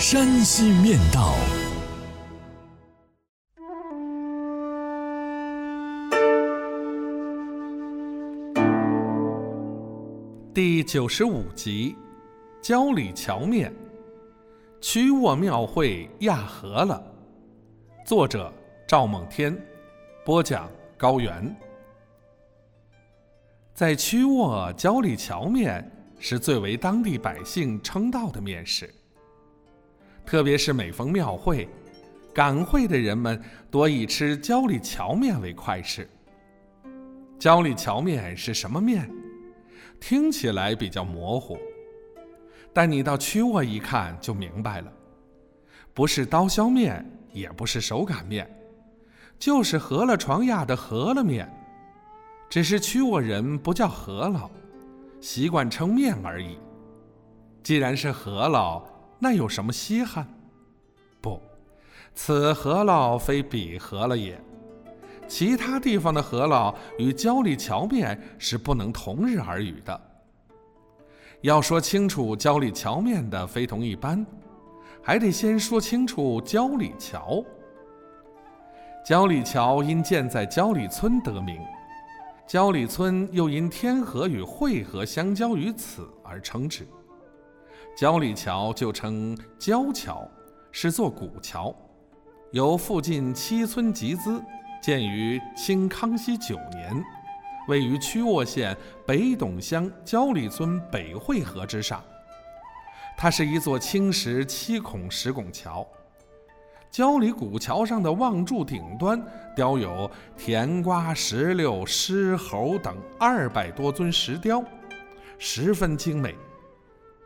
山西面道》第九十五集：焦里桥面。曲沃庙会压饸了。作者：赵梦天，播讲：高原。在曲沃，焦里桥面。是最为当地百姓称道的面食。特别是每逢庙会、赶会的人们，多以吃焦里荞面为快事。焦里荞面是什么面？听起来比较模糊，但你到曲沃一看就明白了。不是刀削面，也不是手擀面，就是饸饹床压的饸饹面，只是曲沃人不叫饸饹。习惯称面而已。既然是饸饹，那有什么稀罕？不，此饸饹非彼饸饹也。其他地方的饸饹与焦里桥面是不能同日而语的。要说清楚焦里桥面的非同一般，还得先说清楚焦里桥。焦里桥因建在焦里村得名。焦里村又因天河与汇河相交于此而称之。焦里桥就称焦桥，是座古桥，由附近七村集资，建于清康熙九年，位于曲沃县北董乡焦里村北汇河之上。它是一座青石七孔石拱桥。焦里古桥上的望柱顶端雕有甜瓜、石榴、狮猴等二百多尊石雕，十分精美。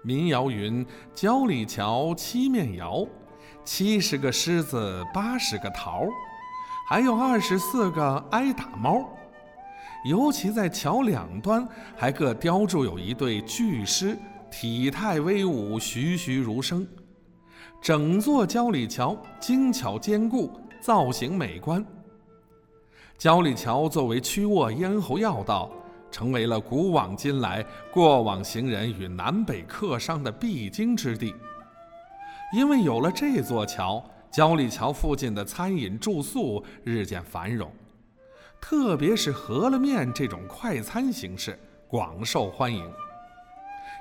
民谣云：“焦里桥七面窑，七十个狮子，八十个桃，还有二十四个挨打猫。”尤其在桥两端，还各雕铸有一对巨狮，体态威武，栩栩如生。整座焦里桥精巧坚固，造型美观。焦里桥作为曲沃咽喉要道，成为了古往今来过往行人与南北客商的必经之地。因为有了这座桥，焦里桥附近的餐饮住宿日渐繁荣，特别是饸饹面这种快餐形式广受欢迎。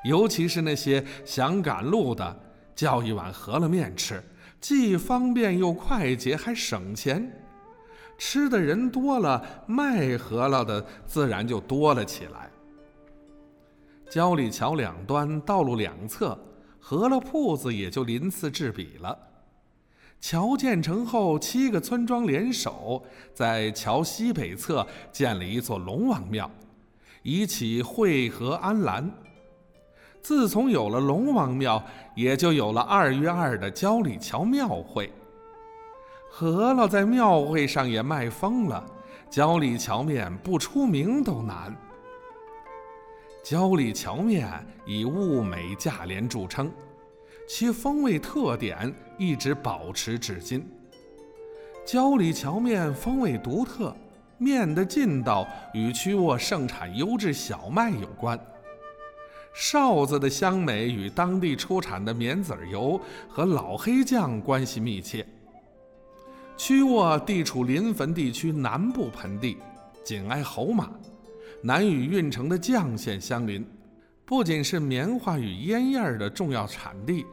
尤其是那些想赶路的。叫一碗饸饹面吃，既方便又快捷，还省钱。吃的人多了，卖饸饹的自然就多了起来。焦里桥两端道路两侧，饸饹铺子也就鳞次栉比了。桥建成后，七个村庄联手，在桥西北侧建了一座龙王庙，以启惠和安澜。自从有了龙王庙，也就有了二月二的焦里桥庙会。饸饹在庙会上也卖疯了，焦里桥面不出名都难。焦里桥面以物美价廉著称，其风味特点一直保持至今。焦里桥面风味独特，面的劲道与曲沃盛产优质小麦有关。臊子的香美与当地出产的棉籽油和老黑酱关系密切。曲沃地处临汾地区南部盆地，紧挨侯马，南与运城的绛县相邻，不仅是棉花与烟叶的重要产地，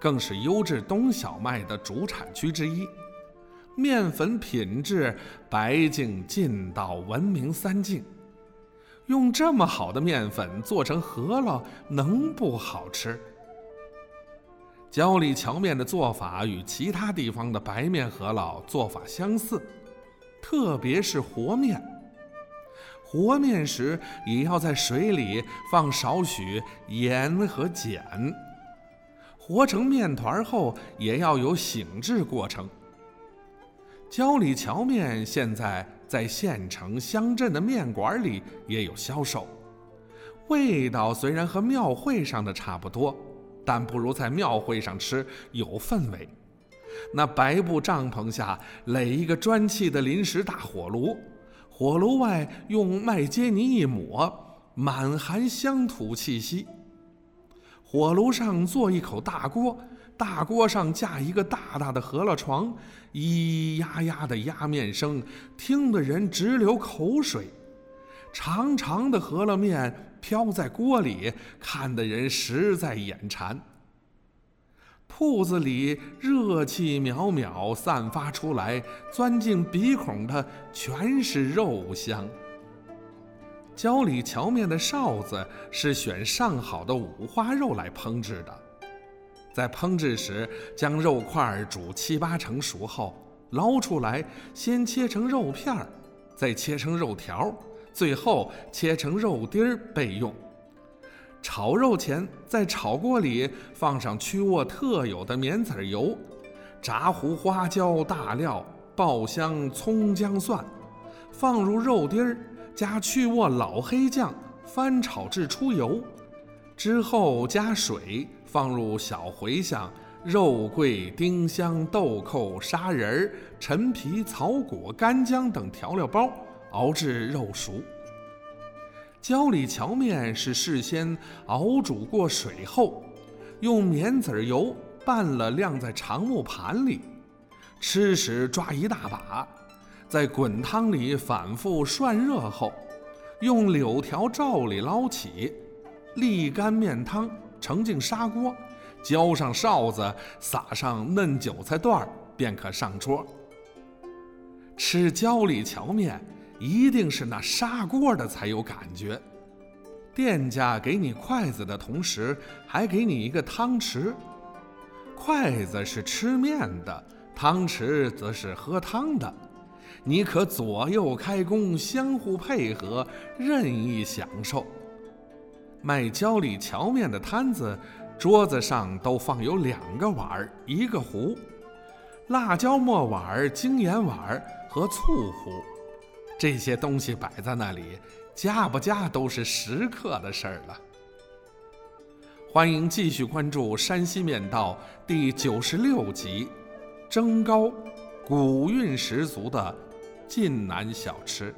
更是优质冬小麦的主产区之一。面粉品质白净劲道闻名三境。用这么好的面粉做成饸饹，能不好吃？焦里荞面的做法与其他地方的白面饸饹做法相似，特别是和面。和面时也要在水里放少许盐和碱。和成面团后也要有醒制过程。焦里荞面现在在县城、乡镇的面馆里也有销售，味道虽然和庙会上的差不多，但不如在庙会上吃有氛围。那白布帐篷下垒一个砖砌的临时大火炉，火炉外用麦秸泥一抹，满含乡土气息。火炉上做一口大锅，大锅上架一个大大的饸饹床，咿呀呀的压面声，听得人直流口水。长长的饸饹面飘在锅里，看得人实在眼馋。铺子里热气渺渺散发出来，钻进鼻孔的全是肉香。焦里荞面的臊子是选上好的五花肉来烹制的，在烹制时将肉块煮七八成熟后捞出来，先切成肉片儿，再切成肉条，最后切成肉丁儿备用。炒肉前，在炒锅里放上曲沃特有的棉籽油，炸糊花椒、大料、爆香葱姜蒜，放入肉丁儿。加去沃老黑酱，翻炒至出油，之后加水，放入小茴香、肉桂、丁香、豆蔻、砂仁儿、陈皮、草果、干姜等调料包，熬至肉熟。焦里荞面是事先熬煮过水后，用棉籽油拌了晾在长木盘里，吃时抓一大把。在滚汤里反复涮热后，用柳条罩里捞起，沥干面汤，盛进砂锅，浇上臊子，撒上嫩韭菜段儿，便可上桌。吃焦里荞面，一定是那砂锅的才有感觉。店家给你筷子的同时，还给你一个汤匙，筷子是吃面的，汤匙则是喝汤的。你可左右开弓，相互配合，任意享受。卖焦里荞面的摊子，桌子上都放有两个碗儿一个壶，辣椒末碗、精盐碗和醋壶。这些东西摆在那里，加不加都是时刻的事儿了。欢迎继续关注《山西面道》第九十六集：蒸糕，古韵十足的。晋南小吃。